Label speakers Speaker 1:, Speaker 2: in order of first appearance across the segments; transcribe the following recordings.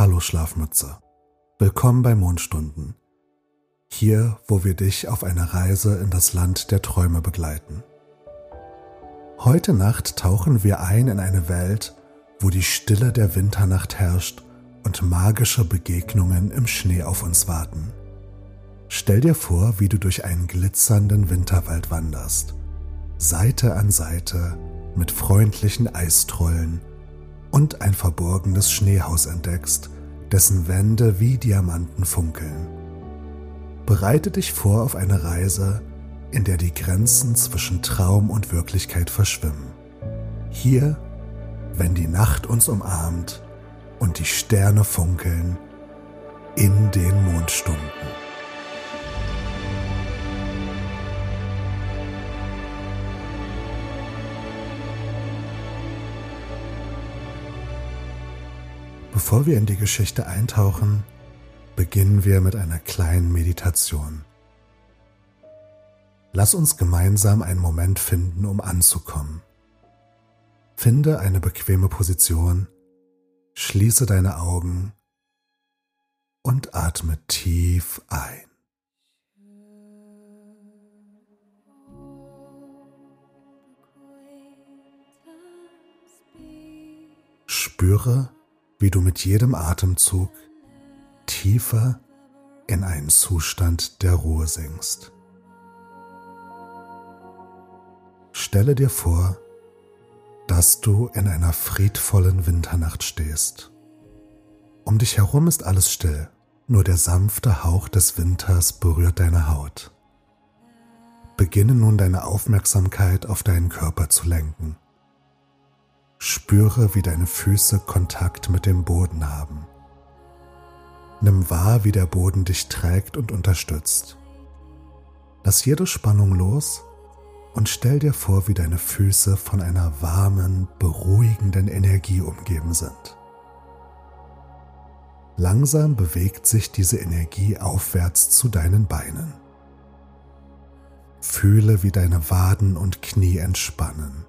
Speaker 1: Hallo Schlafmütze. Willkommen bei Mondstunden. Hier, wo wir dich auf eine Reise in das Land der Träume begleiten. Heute Nacht tauchen wir ein in eine Welt, wo die Stille der Winternacht herrscht und magische Begegnungen im Schnee auf uns warten. Stell dir vor, wie du durch einen glitzernden Winterwald wanderst, Seite an Seite mit freundlichen Eistrollen und ein verborgenes Schneehaus entdeckst, dessen Wände wie Diamanten funkeln. Bereite dich vor auf eine Reise, in der die Grenzen zwischen Traum und Wirklichkeit verschwimmen. Hier, wenn die Nacht uns umarmt und die Sterne funkeln in den Mondstunden. Bevor wir in die Geschichte eintauchen, beginnen wir mit einer kleinen Meditation. Lass uns gemeinsam einen Moment finden, um anzukommen. Finde eine bequeme Position, schließe deine Augen und atme tief ein. Spüre, wie du mit jedem Atemzug tiefer in einen Zustand der Ruhe sinkst. Stelle dir vor, dass du in einer friedvollen Winternacht stehst. Um dich herum ist alles still, nur der sanfte Hauch des Winters berührt deine Haut. Beginne nun deine Aufmerksamkeit auf deinen Körper zu lenken. Spüre, wie deine Füße Kontakt mit dem Boden haben. Nimm wahr, wie der Boden dich trägt und unterstützt. Lass jede Spannung los und stell dir vor, wie deine Füße von einer warmen, beruhigenden Energie umgeben sind. Langsam bewegt sich diese Energie aufwärts zu deinen Beinen. Fühle, wie deine Waden und Knie entspannen.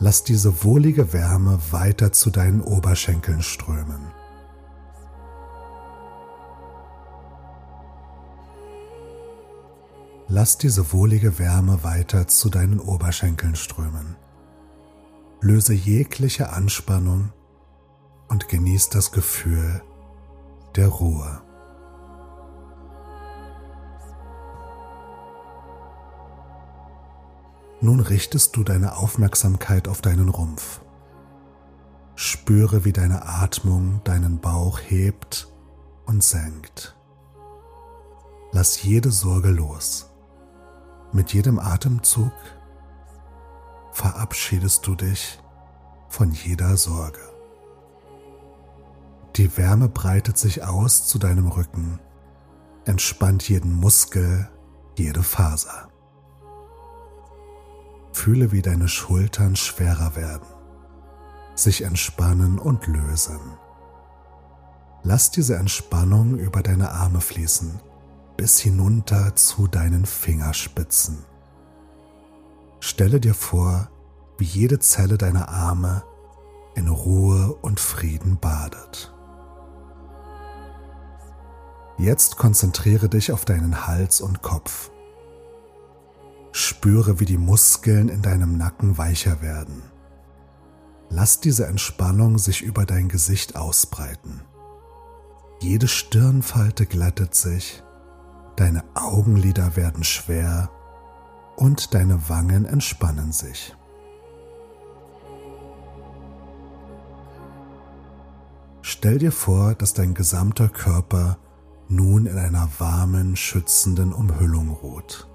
Speaker 1: Lass diese wohlige Wärme weiter zu deinen Oberschenkeln strömen. Lass diese wohlige Wärme weiter zu deinen Oberschenkeln strömen. Löse jegliche Anspannung und genieß das Gefühl der Ruhe. Nun richtest du deine Aufmerksamkeit auf deinen Rumpf. Spüre, wie deine Atmung deinen Bauch hebt und senkt. Lass jede Sorge los. Mit jedem Atemzug verabschiedest du dich von jeder Sorge. Die Wärme breitet sich aus zu deinem Rücken, entspannt jeden Muskel, jede Faser. Fühle, wie deine Schultern schwerer werden, sich entspannen und lösen. Lass diese Entspannung über deine Arme fließen, bis hinunter zu deinen Fingerspitzen. Stelle dir vor, wie jede Zelle deiner Arme in Ruhe und Frieden badet. Jetzt konzentriere dich auf deinen Hals und Kopf. Spüre, wie die Muskeln in deinem Nacken weicher werden. Lass diese Entspannung sich über dein Gesicht ausbreiten. Jede Stirnfalte glättet sich, deine Augenlider werden schwer und deine Wangen entspannen sich. Stell dir vor, dass dein gesamter Körper nun in einer warmen, schützenden Umhüllung ruht.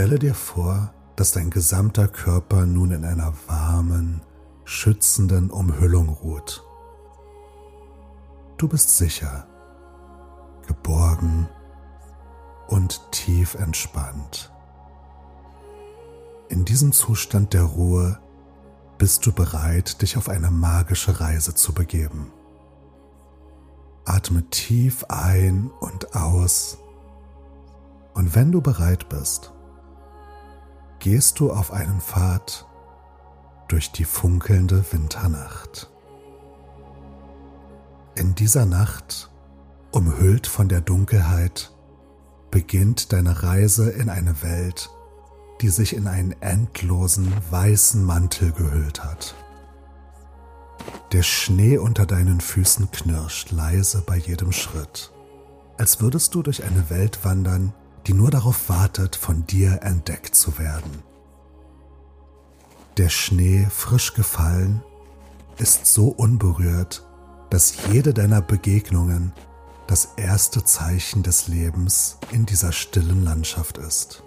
Speaker 1: Stelle dir vor, dass dein gesamter Körper nun in einer warmen, schützenden Umhüllung ruht. Du bist sicher, geborgen und tief entspannt. In diesem Zustand der Ruhe bist du bereit, dich auf eine magische Reise zu begeben. Atme tief ein und aus Und wenn du bereit bist, gehst du auf einen Pfad durch die funkelnde Winternacht. In dieser Nacht, umhüllt von der Dunkelheit, beginnt deine Reise in eine Welt, die sich in einen endlosen weißen Mantel gehüllt hat. Der Schnee unter deinen Füßen knirscht leise bei jedem Schritt, als würdest du durch eine Welt wandern, die nur darauf wartet, von dir entdeckt zu werden. Der Schnee, frisch gefallen, ist so unberührt, dass jede deiner Begegnungen das erste Zeichen des Lebens in dieser stillen Landschaft ist.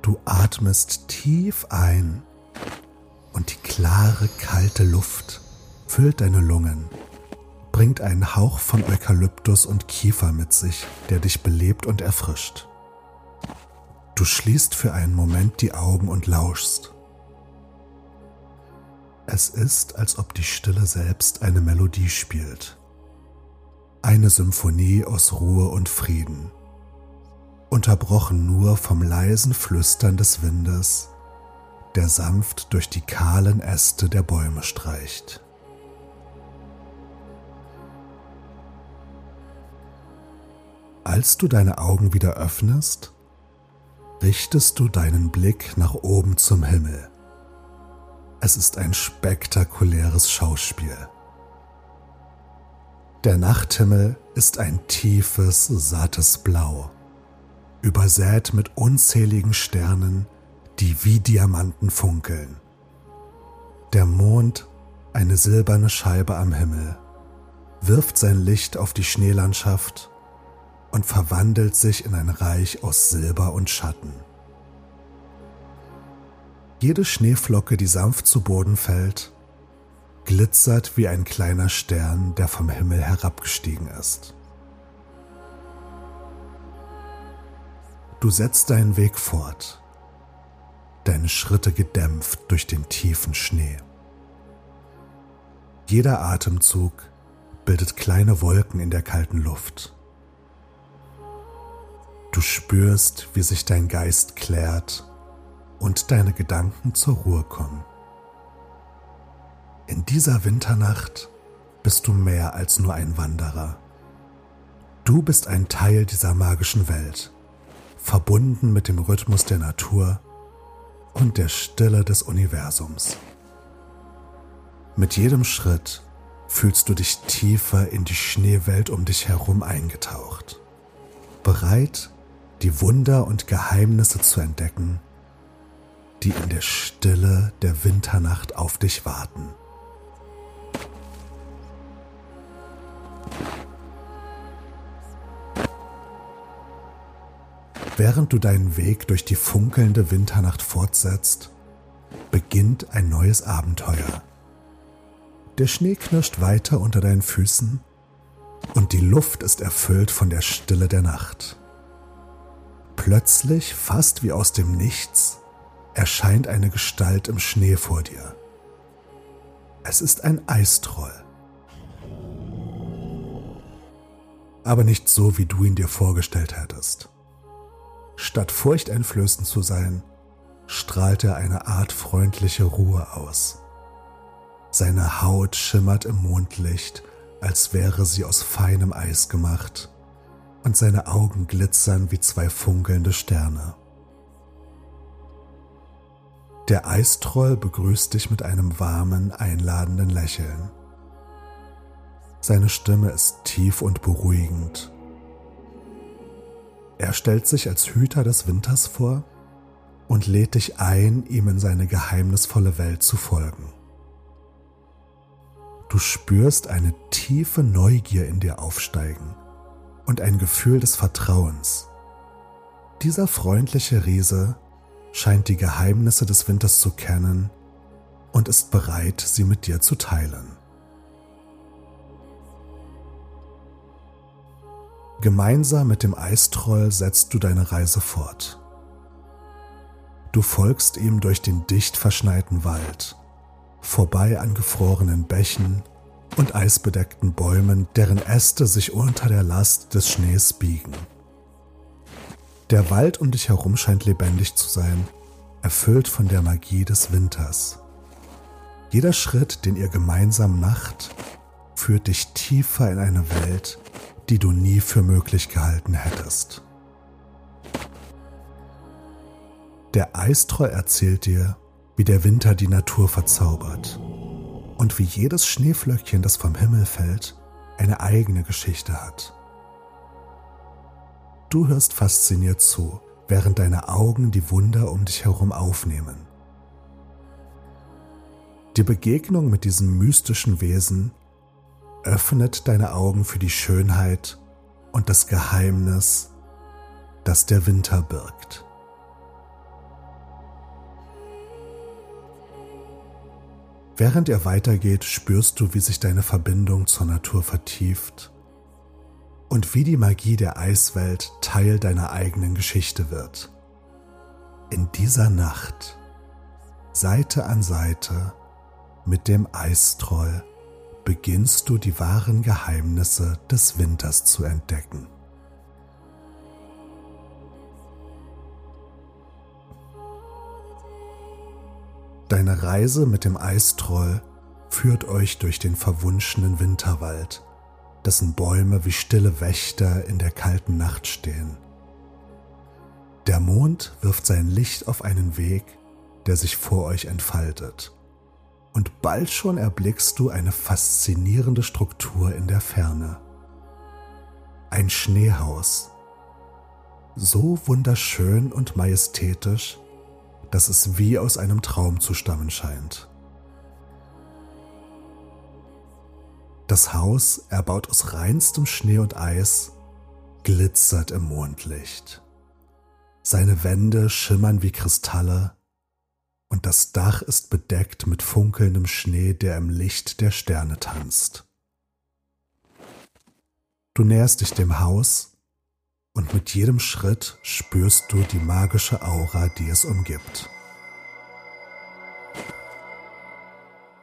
Speaker 1: Du atmest tief ein und die klare, kalte Luft füllt deine Lungen, bringt einen Hauch von Eukalyptus und Kiefer mit sich, der dich belebt und erfrischt. Du schließt für einen Moment die Augen und lauschst. Es ist, als ob die Stille selbst eine Melodie spielt. Eine Symphonie aus Ruhe und Frieden, unterbrochen nur vom leisen Flüstern des Windes, der sanft durch die kahlen Äste der Bäume streicht. Als du deine Augen wieder öffnest, richtest du deinen Blick nach oben zum Himmel. Es ist ein spektakuläres Schauspiel. Der Nachthimmel ist ein tiefes, sattes Blau, übersät mit unzähligen Sternen, die wie Diamanten funkeln. Der Mond, eine silberne Scheibe am Himmel, wirft sein Licht auf die Schneelandschaft und verwandelt sich in ein Reich aus Silber und Schatten. Jede Schneeflocke, die sanft zu Boden fällt, glitzert wie ein kleiner Stern, der vom Himmel herabgestiegen ist. Du setzt deinen Weg fort, deine Schritte gedämpft durch den tiefen Schnee. Jeder Atemzug bildet kleine Wolken in der kalten Luft. Du spürst, wie sich dein Geist klärt und deine Gedanken zur Ruhe kommen. In dieser Winternacht bist du mehr als nur ein Wanderer. Du bist ein Teil dieser magischen Welt, verbunden mit dem Rhythmus der Natur und der Stille des Universums. Mit jedem Schritt fühlst du dich tiefer in die Schneewelt um dich herum eingetaucht, bereit, die Wunder und Geheimnisse zu entdecken, die in der Stille der Winternacht auf dich warten. Während du deinen Weg durch die funkelnde Winternacht fortsetzt, beginnt ein neues Abenteuer. Der Schnee knirscht weiter unter deinen Füßen und die Luft ist erfüllt von der Stille der Nacht. Plötzlich, fast wie aus dem Nichts, erscheint eine Gestalt im Schnee vor dir. Es ist ein Eistroll. Aber nicht so, wie du ihn dir vorgestellt hättest. Statt furchteinflößend zu sein, strahlt er eine Art freundliche Ruhe aus. Seine Haut schimmert im Mondlicht, als wäre sie aus feinem Eis gemacht und seine Augen glitzern wie zwei funkelnde Sterne. Der Eistroll begrüßt dich mit einem warmen, einladenden Lächeln. Seine Stimme ist tief und beruhigend. Er stellt sich als Hüter des Winters vor und lädt dich ein, ihm in seine geheimnisvolle Welt zu folgen. Du spürst eine tiefe Neugier in dir aufsteigen und ein Gefühl des Vertrauens. Dieser freundliche Riese scheint die Geheimnisse des Winters zu kennen und ist bereit, sie mit dir zu teilen. Gemeinsam mit dem Eistroll setzt du deine Reise fort. Du folgst ihm durch den dicht verschneiten Wald, vorbei an gefrorenen Bächen und eisbedeckten Bäumen, deren Äste sich unter der Last des Schnees biegen. Der Wald um dich herum scheint lebendig zu sein, erfüllt von der Magie des Winters. Jeder Schritt, den ihr gemeinsam macht, führt dich tiefer in eine Welt, die du nie für möglich gehalten hättest. Der Eistroll erzählt dir, wie der Winter die Natur verzaubert und wie jedes Schneeflöckchen, das vom Himmel fällt, eine eigene Geschichte hat. Du hörst fasziniert zu, während deine Augen die Wunder um dich herum aufnehmen. Die Begegnung mit diesem mystischen Wesen öffnet deine Augen für die Schönheit und das Geheimnis, das der Winter birgt. Während er weitergeht, spürst du, wie sich deine Verbindung zur Natur vertieft und wie die Magie der Eiswelt Teil deiner eigenen Geschichte wird. In dieser Nacht, Seite an Seite mit dem Eistroll, beginnst du die wahren Geheimnisse des Winters zu entdecken. Deine Reise mit dem Eistroll führt euch durch den verwunschenen Winterwald, dessen Bäume wie stille Wächter in der kalten Nacht stehen. Der Mond wirft sein Licht auf einen Weg, der sich vor euch entfaltet und bald schon erblickst du eine faszinierende Struktur in der Ferne. Ein Schneehaus. So wunderschön und majestätisch, dass es wie aus einem Traum zu stammen scheint. Das Haus, erbaut aus reinstem Schnee und Eis, glitzert im Mondlicht. Seine Wände schimmern wie Kristalle und das Dach ist bedeckt mit funkelndem Schnee, der im Licht der Sterne tanzt. Du näherst dich dem Haus und mit jedem Schritt spürst du die magische Aura, die es umgibt.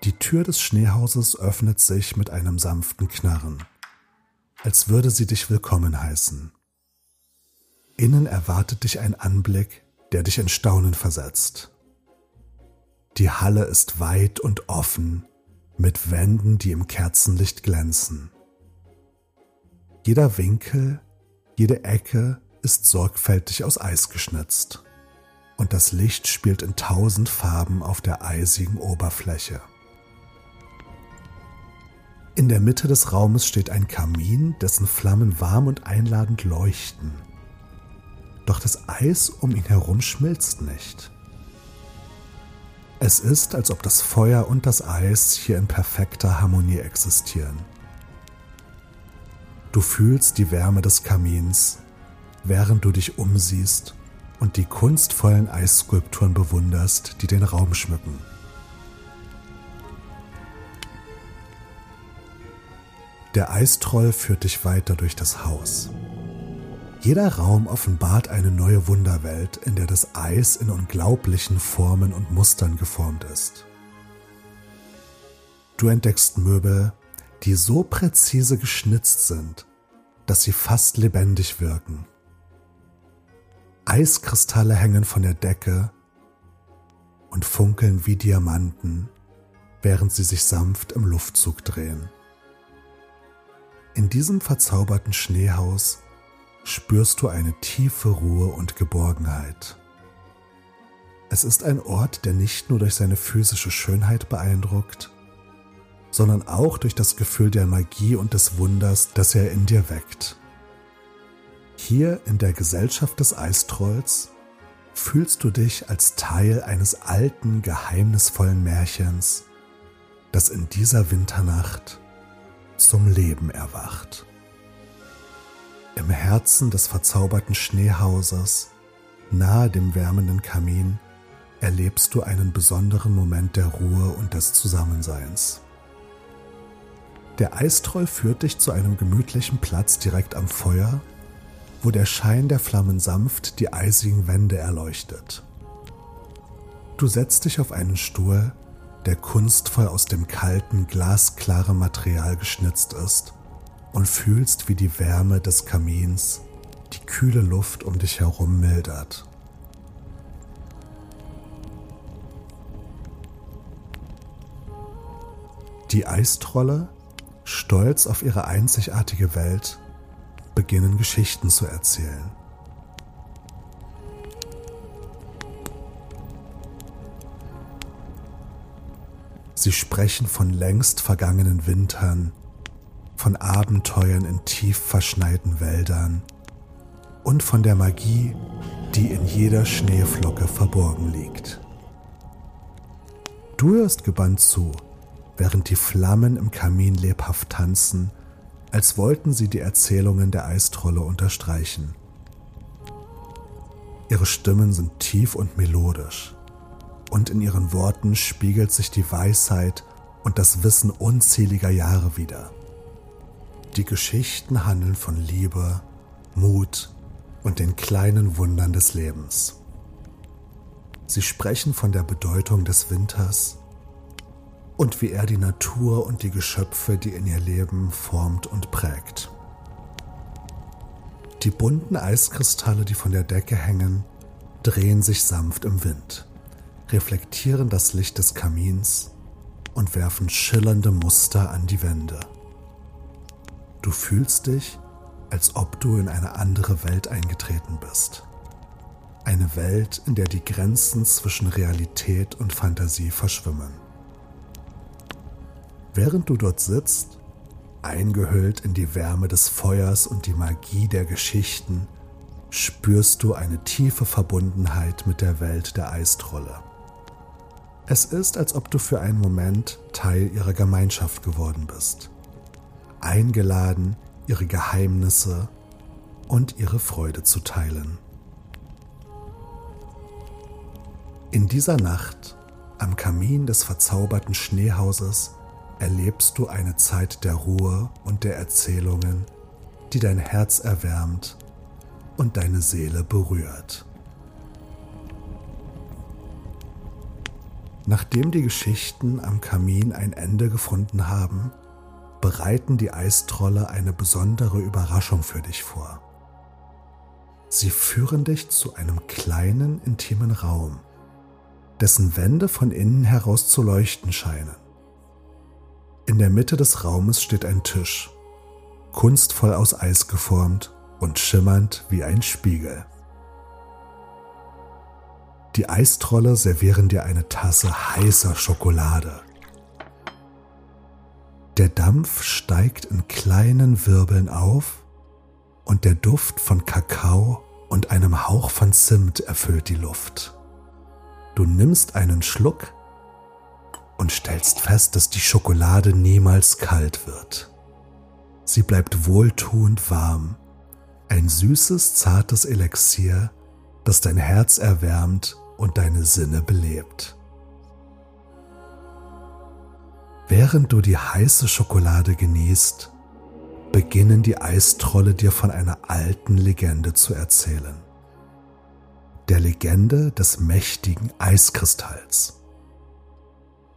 Speaker 1: Die Tür des Schneehauses öffnet sich mit einem sanften Knarren, als würde sie dich willkommen heißen. Innen erwartet dich ein Anblick, der dich in Staunen versetzt. Die Halle ist weit und offen, mit Wänden, die im Kerzenlicht glänzen. Jeder Winkel, jede Ecke ist sorgfältig aus Eis geschnitzt und das Licht spielt in tausend Farben auf der eisigen Oberfläche. In der Mitte des Raumes steht ein Kamin, dessen Flammen warm und einladend leuchten. Doch das Eis um ihn herum schmilzt nicht. Es ist, als ob das Feuer und das Eis hier in perfekter Harmonie existieren. Du fühlst die Wärme des Kamins, während du dich umsiehst und die kunstvollen Eisskulpturen bewunderst, die den Raum schmücken. Der Eistroll führt dich weiter durch das Haus. Jeder Raum offenbart eine neue Wunderwelt, in der das Eis in unglaublichen Formen und Mustern geformt ist. Du entdeckst Möbel, die so präzise geschnitzt sind, dass sie fast lebendig wirken. Eiskristalle hängen von der Decke und funkeln wie Diamanten, während sie sich sanft im Luftzug drehen. In diesem verzauberten Schneehaus spürst du eine tiefe Ruhe und Geborgenheit. Es ist ein Ort, der nicht nur durch seine physische Schönheit beeindruckt, sondern auch durch das Gefühl der Magie und des Wunders, das er in dir weckt. Hier in der Gesellschaft des Eistrolls fühlst du dich als Teil eines alten, geheimnisvollen Märchens, das in dieser Winternacht zum Leben erwacht. Im Herzen des verzauberten Schneehauses, nahe dem wärmenden Kamin, erlebst du einen besonderen Moment der Ruhe und des Zusammenseins. Der Eistroll führt dich zu einem gemütlichen Platz direkt am Feuer, wo der Schein der Flammen sanft die eisigen Wände erleuchtet. Du setzt dich auf einen Stuhl, der kunstvoll aus dem kalten, glasklaren Material geschnitzt ist und fühlst, wie die Wärme des Kamins die kühle Luft um dich herum mildert. Die Eistrolle, stolz auf ihre einzigartige Welt, beginnen Geschichten zu erzählen. Sie sprechen von längst vergangenen Wintern, von Abenteuern in tief verschneiten Wäldern und von der Magie, die in jeder Schneeflocke verborgen liegt. Du hörst gebannt zu, während die Flammen im Kamin lebhaft tanzen, als wollten sie die Erzählungen der Eistrolle unterstreichen. Ihre Stimmen sind tief und melodisch, und in ihren Worten spiegelt sich die Weisheit und das Wissen unzähliger Jahre wider. Die Geschichten handeln von Liebe, Mut und den kleinen Wundern des Lebens. Sie sprechen von der Bedeutung des Winters, und wie er die Natur und die Geschöpfe, die in ihr leben, formt und prägt. Die bunten Eiskristalle, die von der Decke hängen, drehen sich sanft im Wind, reflektieren das Licht des Kamins und werfen schillernde Muster an die Wände. Du fühlst dich, als ob du in eine andere Welt eingetreten bist. Eine Welt, in der die Grenzen zwischen Realität und Fantasie verschwimmen. Während du dort sitzt, eingehüllt in die Wärme des Feuers und die Magie der Geschichten, spürst du eine tiefe Verbundenheit mit der Welt der Eistrolle. Es ist, als ob du für einen Moment Teil ihrer Gemeinschaft geworden bist, eingeladen, ihre Geheimnisse und ihre Freude zu teilen. In dieser Nacht, am Kamin des verzauberten Schneehauses, erlebst du eine Zeit der Ruhe und der Erzählungen, die dein Herz erwärmt und deine Seele berührt. Nachdem die Geschichten am Kamin ein Ende gefunden haben, bereiten die Eistrolle eine besondere Überraschung für dich vor. Sie führen dich zu einem kleinen, intimen Raum, dessen Wände von innen heraus zu leuchten scheinen. In der Mitte des Raumes steht ein Tisch, kunstvoll aus Eis geformt und schimmernd wie ein Spiegel. Die Eistrolle servieren dir eine Tasse heißer Schokolade. Der Dampf steigt in kleinen Wirbeln auf und der Duft von Kakao und einem Hauch von Zimt erfüllt die Luft. Du nimmst einen Schluck und stellst fest, dass die Schokolade niemals kalt wird. Sie bleibt wohltuend warm, ein süßes, zartes Elixier, das dein Herz erwärmt und deine Sinne belebt. Während du die heiße Schokolade genießt, beginnen die Eistrolle dir von einer alten Legende zu erzählen. Der Legende des mächtigen Eiskristalls.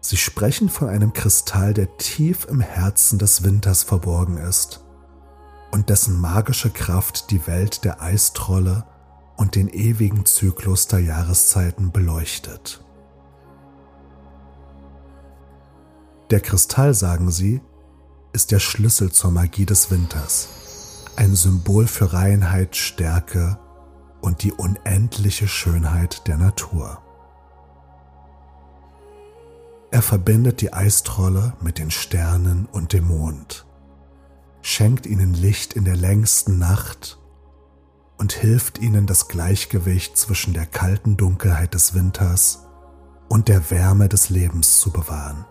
Speaker 1: Sie sprechen von einem Kristall, der tief im Herzen des Winters verborgen ist und dessen magische Kraft die Welt der Eistrolle und den ewigen Zyklus der Jahreszeiten beleuchtet. Der Kristall, sagen sie, ist der Schlüssel zur Magie des Winters, ein Symbol für Reinheit, Stärke und die unendliche Schönheit der Natur. Er verbindet die Eistrolle mit den Sternen und dem Mond, schenkt ihnen Licht in der längsten Nacht und hilft ihnen das Gleichgewicht zwischen der kalten Dunkelheit des Winters und der Wärme des Lebens zu bewahren.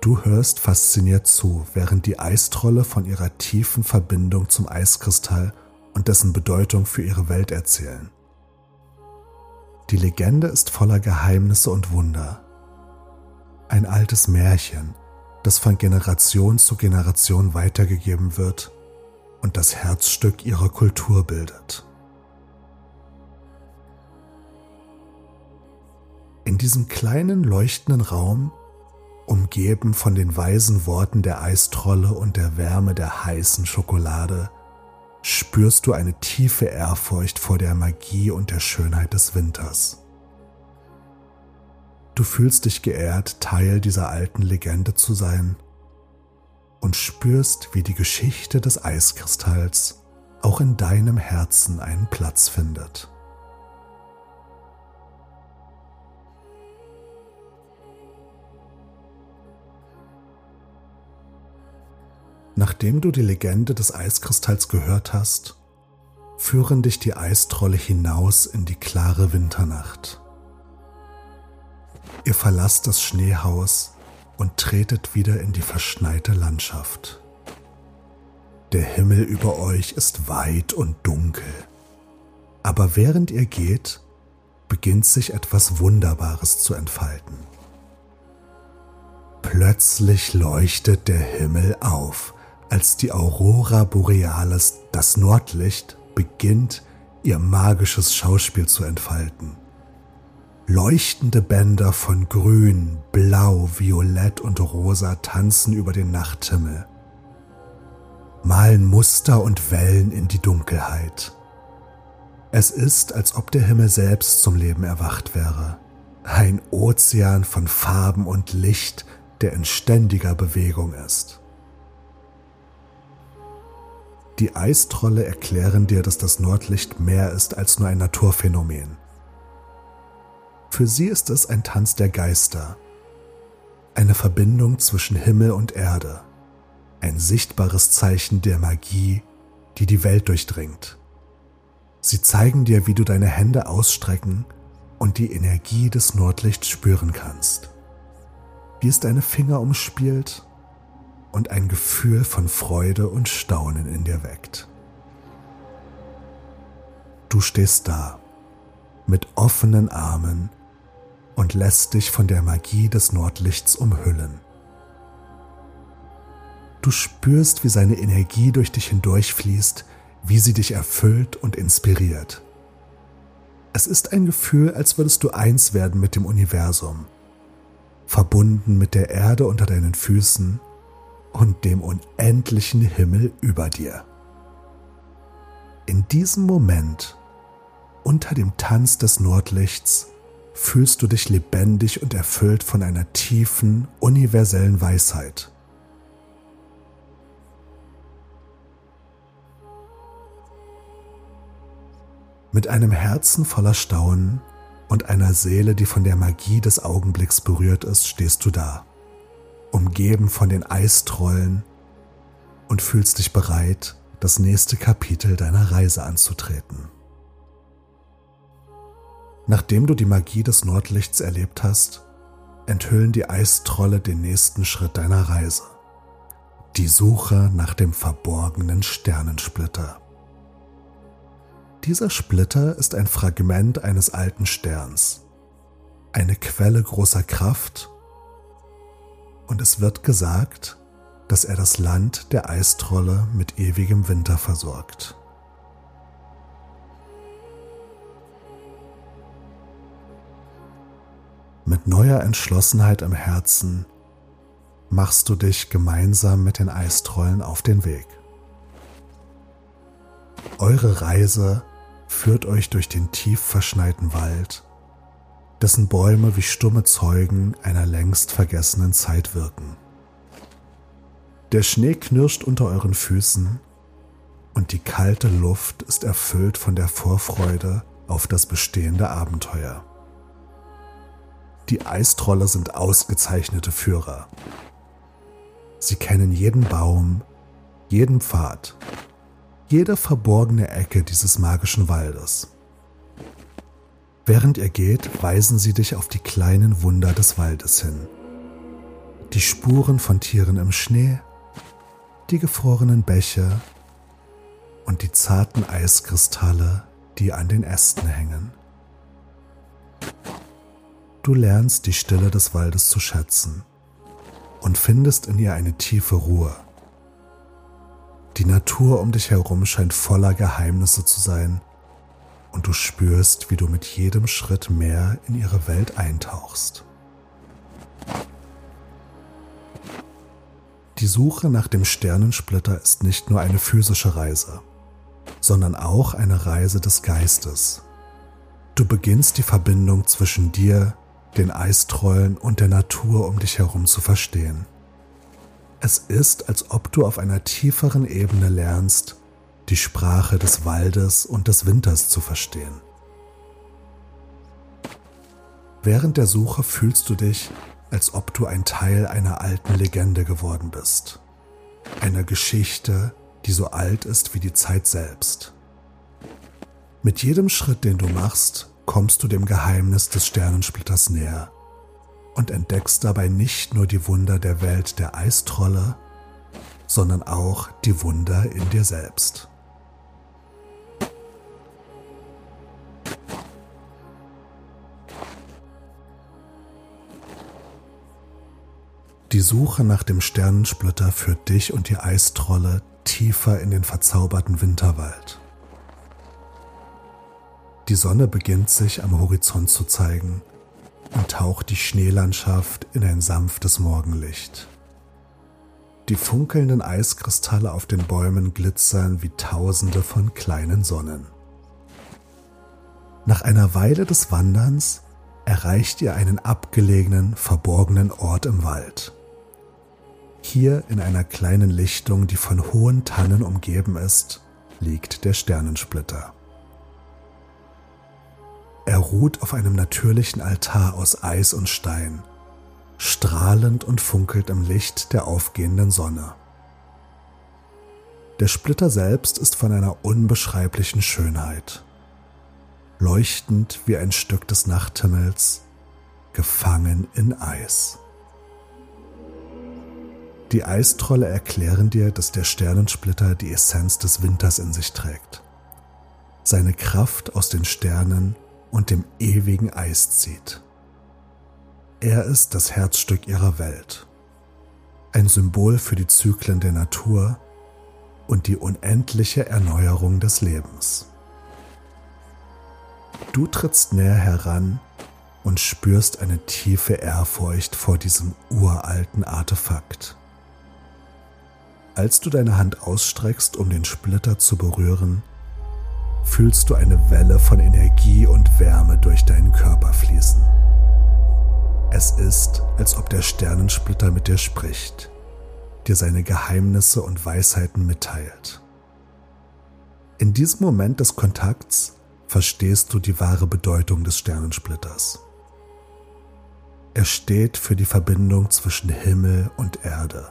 Speaker 1: Du hörst fasziniert zu, während die Eistrolle von ihrer tiefen Verbindung zum Eiskristall und dessen Bedeutung für ihre Welt erzählen. Die Legende ist voller Geheimnisse und Wunder. Ein altes Märchen, das von Generation zu Generation weitergegeben wird und das Herzstück ihrer Kultur bildet. In diesem kleinen leuchtenden Raum umgeben von den weisen Worten der Eistrolle und der Wärme der heißen Schokolade, spürst du eine tiefe Ehrfurcht vor der Magie und der Schönheit des Winters. Du fühlst dich geehrt, Teil dieser alten Legende zu sein und spürst, wie die Geschichte des Eiskristalls auch in deinem Herzen einen Platz findet. Nachdem du die Legende des Eiskristalls gehört hast, führen dich die Eistrolle hinaus in die klare Winternacht. Ihr verlasst das Schneehaus und tretet wieder in die verschneite Landschaft. Der Himmel über euch ist weit und dunkel, aber während ihr geht, beginnt sich etwas Wunderbares zu entfalten. Plötzlich leuchtet der Himmel auf, als die Aurora Borealis, das Nordlicht, beginnt, ihr magisches Schauspiel zu entfalten. Leuchtende Bänder von Grün, Blau, Violett und Rosa tanzen über den Nachthimmel, malen Muster und Wellen in die Dunkelheit. Es ist, als ob der Himmel selbst zum Leben erwacht wäre. Ein Ozean von Farben und Licht, der in ständiger Bewegung ist. Die Eistrolle erklären dir, dass das Nordlicht mehr ist als nur ein Naturphänomen. Für sie ist es ein Tanz der Geister, eine Verbindung zwischen Himmel und Erde, ein sichtbares Zeichen der Magie, die die Welt durchdringt. Sie zeigen dir, wie du deine Hände ausstrecken und die Energie des Nordlichts spüren kannst, wie es deine Finger umspielt und ein Gefühl von Freude und Staunen in dir weckt. Du stehst da mit offenen Armen und lässt dich von der Magie des Nordlichts umhüllen. Du spürst, wie seine Energie durch dich hindurchfließt, wie sie dich erfüllt und inspiriert. Es ist ein Gefühl, als würdest du eins werden mit dem Universum, verbunden mit der Erde unter deinen Füßen und dem unendlichen Himmel über dir. In diesem Moment, unter dem Tanz des Nordlichts, fühlst du dich lebendig und erfüllt von einer tiefen, universellen Weisheit. Mit einem Herzen voller Staunen und einer Seele, die von der Magie des Augenblicks berührt ist, stehst du da, umgeben von den Eistrollen und fühlst dich bereit, das nächste Kapitel deiner Reise anzutreten. Nachdem du die Magie des Nordlichts erlebt hast, enthüllen die Eistrolle den nächsten Schritt deiner Reise. Die Suche nach dem verborgenen Sternensplitter. Dieser Splitter ist ein Fragment eines alten Sterns, eine Quelle großer Kraft und es wird gesagt, dass er das Land der Eistrolle mit ewigem Winter versorgt. Mit neuer Entschlossenheit im Herzen machst du dich gemeinsam mit den Eistrollen auf den Weg. Eure Reise führt euch durch den tief verschneiten Wald, dessen Bäume wie stumme Zeugen einer längst vergessenen Zeit wirken. Der Schnee knirscht unter euren Füßen und die kalte Luft ist erfüllt von der Vorfreude auf das bestehende Abenteuer. Die Eistrolle sind ausgezeichnete Führer. Sie kennen jeden Baum, jeden Pfad, jede verborgene Ecke dieses magischen Waldes. Während ihr geht, weisen sie dich auf die kleinen Wunder des Waldes hin. Die Spuren von Tieren im Schnee, die gefrorenen Bäche und die zarten Eiskristalle, die an den Ästen hängen. Du lernst die Stille des Waldes zu schätzen und findest in ihr eine tiefe Ruhe. Die Natur um dich herum scheint voller Geheimnisse zu sein und du spürst, wie du mit jedem Schritt mehr in ihre Welt eintauchst. Die Suche nach dem Sternensplitter ist nicht nur eine physische Reise, sondern auch eine Reise des Geistes. Du beginnst die Verbindung zwischen dir, den Eistrollen und der Natur um dich herum zu verstehen. Es ist, als ob du auf einer tieferen Ebene lernst, die Sprache des Waldes und des Winters zu verstehen. Während der Suche fühlst du dich, als ob du ein Teil einer alten Legende geworden bist. Einer Geschichte, die so alt ist wie die Zeit selbst. Mit jedem Schritt, den du machst, kommst du dem Geheimnis des Sternensplitters näher und entdeckst dabei nicht nur die Wunder der Welt der Eistrolle, sondern auch die Wunder in dir selbst. Die Suche nach dem Sternensplitter führt dich und die Eistrolle tiefer in den verzauberten Winterwald. Die Sonne beginnt sich am Horizont zu zeigen und taucht die Schneelandschaft in ein sanftes Morgenlicht. Die funkelnden Eiskristalle auf den Bäumen glitzern wie tausende von kleinen Sonnen. Nach einer Weile des Wanderns erreicht ihr einen abgelegenen, verborgenen Ort im Wald. Hier in einer kleinen Lichtung, die von hohen Tannen umgeben ist, liegt der Sternensplitter. Er ruht auf einem natürlichen Altar aus Eis und Stein, strahlend und funkelt im Licht der aufgehenden Sonne. Der Splitter selbst ist von einer unbeschreiblichen Schönheit, leuchtend wie ein Stück des Nachthimmels, gefangen in Eis. Die Eistrolle erklären dir, dass der Sternensplitter die Essenz des Winters in sich trägt. Seine Kraft aus den Sternen und dem ewigen Eis zieht. Er ist das Herzstück ihrer Welt, ein Symbol für die Zyklen der Natur und die unendliche Erneuerung des Lebens. Du trittst näher heran und spürst eine tiefe Ehrfurcht vor diesem uralten Artefakt. Als du deine Hand ausstreckst, um den Splitter zu berühren, fühlst du eine Welle von Energie und Wärme durch deinen Körper fließen. Es ist, als ob der Sternensplitter mit dir spricht, dir seine Geheimnisse und Weisheiten mitteilt. In diesem Moment des Kontakts verstehst du die wahre Bedeutung des Sternensplitters. Er steht für die Verbindung zwischen Himmel und Erde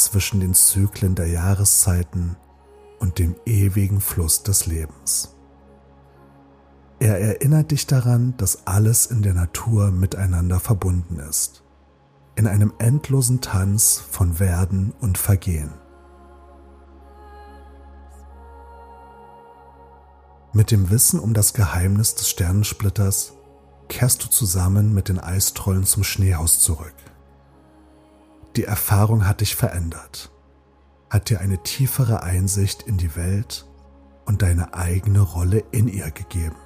Speaker 1: zwischen den Zyklen der Jahreszeiten und dem ewigen Fluss des Lebens. Er erinnert dich daran, dass alles in der Natur miteinander verbunden ist, in einem endlosen Tanz von Werden und Vergehen. Mit dem Wissen um das Geheimnis des Sternensplitters kehrst du zusammen mit den Eistrollen zum Schneehaus zurück. Die Erfahrung hat dich verändert, hat dir eine tiefere Einsicht in die Welt und deine eigene Rolle in ihr gegeben.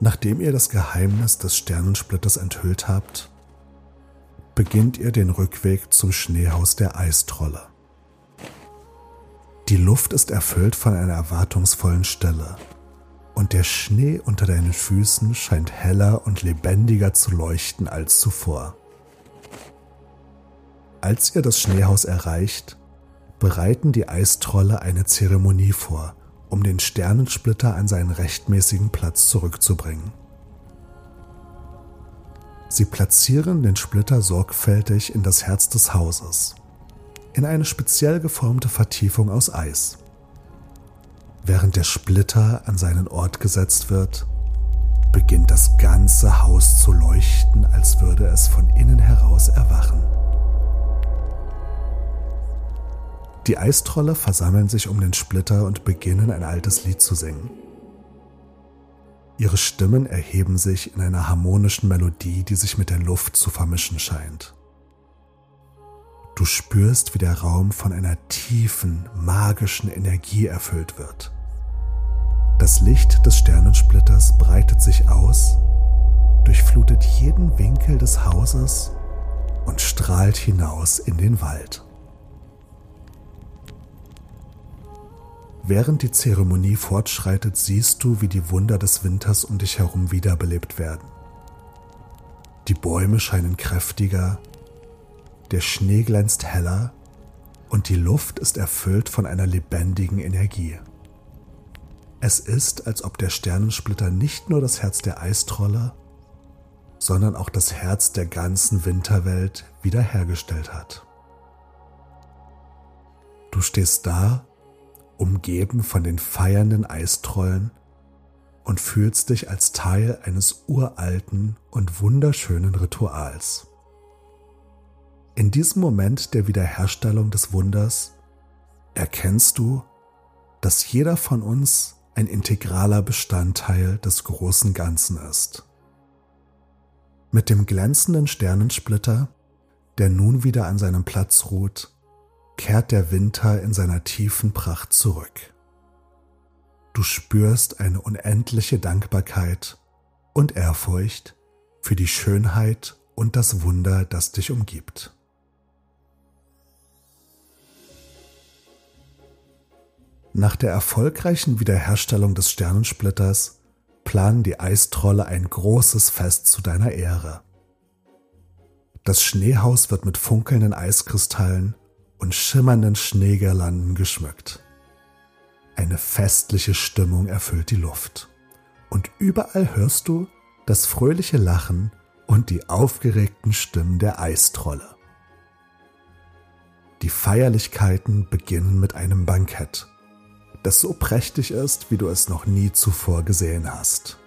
Speaker 1: Nachdem ihr das Geheimnis des Sternensplitters enthüllt habt, beginnt ihr den Rückweg zum Schneehaus der Eistrolle. Die Luft ist erfüllt von einer erwartungsvollen Stille und der Schnee unter deinen Füßen scheint heller und lebendiger zu leuchten als zuvor. Als ihr das Schneehaus erreicht, bereiten die Eistrolle eine Zeremonie vor, um den Sternensplitter an seinen rechtmäßigen Platz zurückzubringen. Sie platzieren den Splitter sorgfältig in das Herz des Hauses, in eine speziell geformte Vertiefung aus Eis. Während der Splitter an seinen Ort gesetzt wird, beginnt das ganze Haus zu leuchten, als würde es von innen heraus erwachen. Die Eistrolle versammeln sich um den Splitter und beginnen ein altes Lied zu singen. Ihre Stimmen erheben sich in einer harmonischen Melodie, die sich mit der Luft zu vermischen scheint. Du spürst, wie der Raum von einer tiefen, magischen Energie erfüllt wird. Das Licht des Sternensplitters breitet sich aus durchflutet jeden Winkel des Hauses und strahlt hinaus in den Wald. Während die Zeremonie fortschreitet, siehst du, wie die Wunder des Winters um dich herum wiederbelebt werden. Die Bäume scheinen kräftiger, der Schnee glänzt heller und die Luft ist erfüllt von einer lebendigen Energie. Es ist, als ob der Sternensplitter nicht nur das Herz der Eistrolle, sondern auch das Herz der ganzen Winterwelt wiederhergestellt hat. Du stehst da umgeben von den feiernden Eistrollen und fühlst dich als Teil eines uralten und wunderschönen Rituals. In diesem Moment der Wiederherstellung des Wunders erkennst du, dass jeder von uns ein integraler Bestandteil des großen Ganzen ist. Mit dem glänzenden Sternensplitter, der nun wieder an seinem Platz ruht, kehrt der Winter in seiner tiefen Pracht zurück. Du spürst eine unendliche Dankbarkeit und Ehrfurcht für die Schönheit und das Wunder, das dich umgibt. Nach der erfolgreichen Wiederherstellung des Sternensplitters planen die Eistrolle ein großes Fest zu deiner Ehre. Das Schneehaus wird mit funkelnden Eiskristallen und schimmernden Schneegirlanden geschmückt. Eine festliche Stimmung erfüllt die Luft. Und überall hörst du das fröhliche Lachen und die aufgeregten Stimmen der Eistrolle. Die Feierlichkeiten beginnen mit einem Bankett, das so prächtig ist, wie du es noch nie zuvor gesehen hast.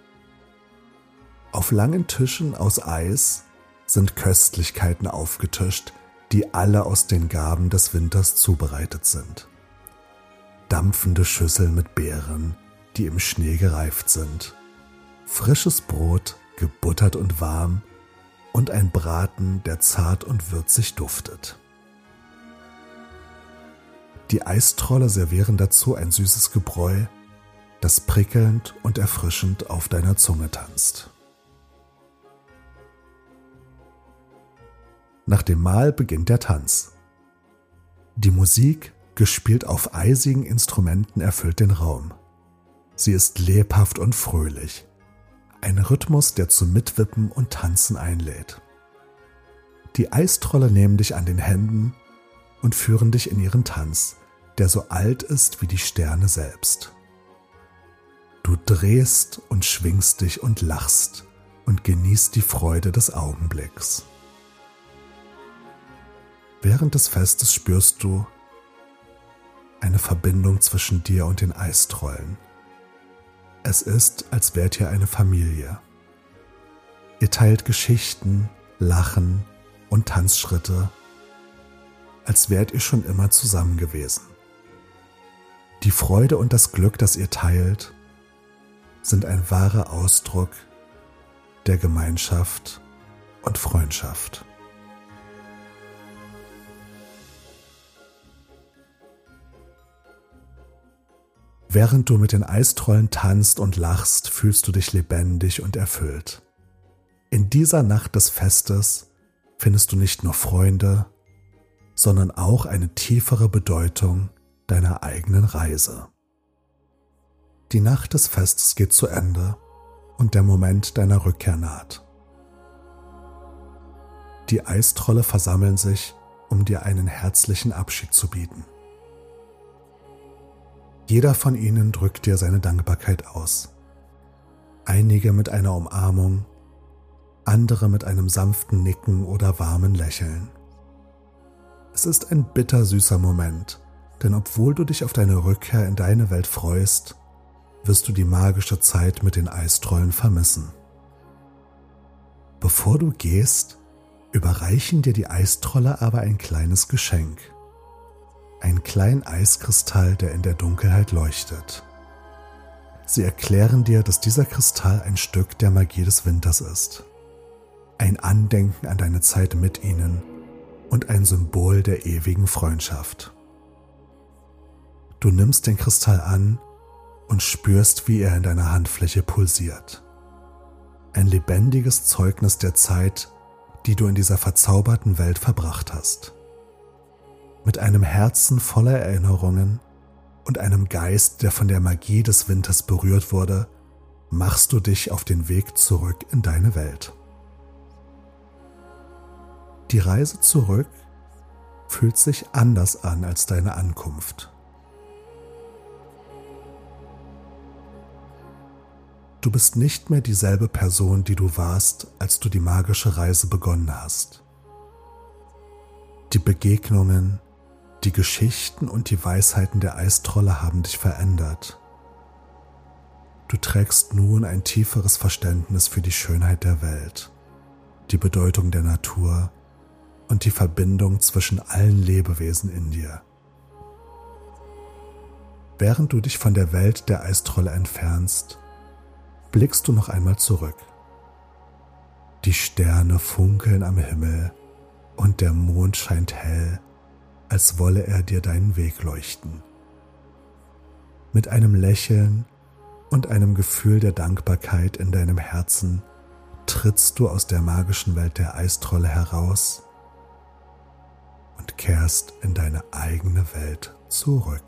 Speaker 1: Auf langen Tischen aus Eis sind Köstlichkeiten aufgetischt, die alle aus den Gaben des Winters zubereitet sind. Dampfende Schüsseln mit Beeren, die im Schnee gereift sind, frisches Brot, gebuttert und warm, und ein Braten, der zart und würzig duftet. Die Eistrolle servieren dazu ein süßes Gebräu, das prickelnd und erfrischend auf deiner Zunge tanzt. Nach dem Mahl beginnt der Tanz. Die Musik, gespielt auf eisigen Instrumenten, erfüllt den Raum. Sie ist lebhaft und fröhlich. Ein Rhythmus, der zum Mitwippen und Tanzen einlädt. Die Eistrolle nehmen dich an den Händen und führen dich in ihren Tanz, der so alt ist wie die Sterne selbst. Du drehst und schwingst dich und lachst und genießt die Freude des Augenblicks. Während des Festes spürst du eine Verbindung zwischen dir und den Eistrollen. Es ist, als wärt ihr eine Familie. Ihr teilt Geschichten, Lachen und Tanzschritte, als wärt ihr schon immer zusammen gewesen. Die Freude und das Glück, das ihr teilt, sind ein wahrer Ausdruck der Gemeinschaft und Freundschaft. Während du mit den Eistrollen tanzt und lachst, fühlst du dich lebendig und erfüllt. In dieser Nacht des Festes findest du nicht nur Freunde, sondern auch eine tiefere Bedeutung deiner eigenen Reise. Die Nacht des Festes geht zu Ende und der Moment deiner Rückkehr naht. Die Eistrolle versammeln sich, um dir einen herzlichen Abschied zu bieten. Jeder von ihnen drückt dir seine Dankbarkeit aus. Einige mit einer Umarmung, andere mit einem sanften Nicken oder warmen Lächeln. Es ist ein bittersüßer Moment, denn obwohl du dich auf deine Rückkehr in deine Welt freust, wirst du die magische Zeit mit den Eistrollen vermissen. Bevor du gehst, überreichen dir die Eistrolle aber ein kleines Geschenk ein kleinen Eiskristall, der in der Dunkelheit leuchtet. Sie erklären dir, dass dieser Kristall ein Stück der Magie des Winters ist. Ein Andenken an deine Zeit mit ihnen und ein Symbol der ewigen Freundschaft. Du nimmst den Kristall an und spürst, wie er in deiner Handfläche pulsiert. ein lebendiges Zeugnis der Zeit, die du in dieser verzauberten Welt verbracht hast. Mit einem Herzen voller Erinnerungen und einem Geist, der von der Magie des Winters berührt wurde, machst du dich auf den Weg zurück in deine Welt. Die Reise zurück fühlt sich anders an als deine Ankunft. Du bist nicht mehr dieselbe Person, die du warst, als du die magische Reise begonnen hast. Die Begegnungen, die Geschichten und die Weisheiten der Eistrolle haben dich verändert. Du trägst nun ein tieferes Verständnis für die Schönheit der Welt, die Bedeutung der Natur und die Verbindung zwischen allen Lebewesen in dir. Während du dich von der Welt der Eistrolle entfernst, blickst du noch einmal zurück. Die Sterne funkeln am Himmel und der Mond scheint hell, als wolle er dir deinen Weg leuchten. Mit einem Lächeln und einem Gefühl der Dankbarkeit in deinem Herzen trittst du aus der magischen Welt der Eistrolle heraus und kehrst in deine eigene Welt zurück.